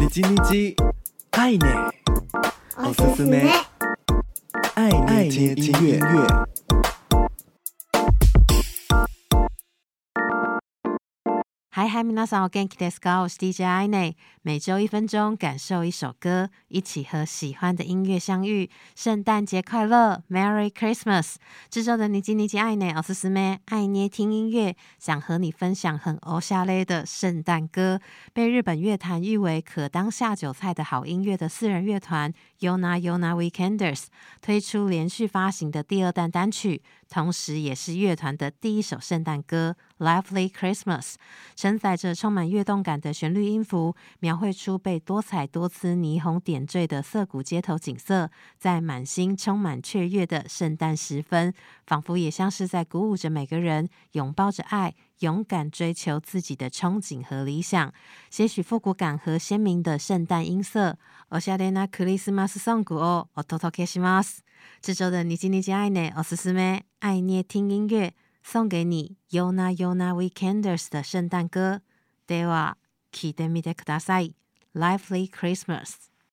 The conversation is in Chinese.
你叽你叽，爱捏，おすすめ，爱捏听音乐。 嗨嗨，皆さんお元気ですか？我是 DJ 爱捏，每周一分钟，感受一首歌，一起和喜欢的音乐相遇。圣诞节快乐，Merry Christmas！这周的你叽你叽爱捏，おすすめ，爱捏听音乐，想和你分享很欧夏勒的圣诞歌。被日本乐坛誉为可当下酒菜的好音乐的四人乐团 Yona Yona Weekenders 推出连续发行的第二弹单曲。同时，也是乐团的第一首圣诞歌《Lively Christmas》， 承载着充满跃动感的旋律音符，描绘出被多彩多姿霓虹点缀的涩谷街头景色。在满心充满雀跃的圣诞时分，仿佛也像是在鼓舞着每个人，拥抱着爱，勇敢追求自己的憧憬和理想。些许复古感和鲜明的圣诞音色，おしゃれなクリスマスソングをお届けします。这周的你叽你叽爱捏，おすすめ爱捏听音乐， 送给你 Yona Yona Weekenders 的圣诞歌。では、闻いてみてください。Lively Christmas。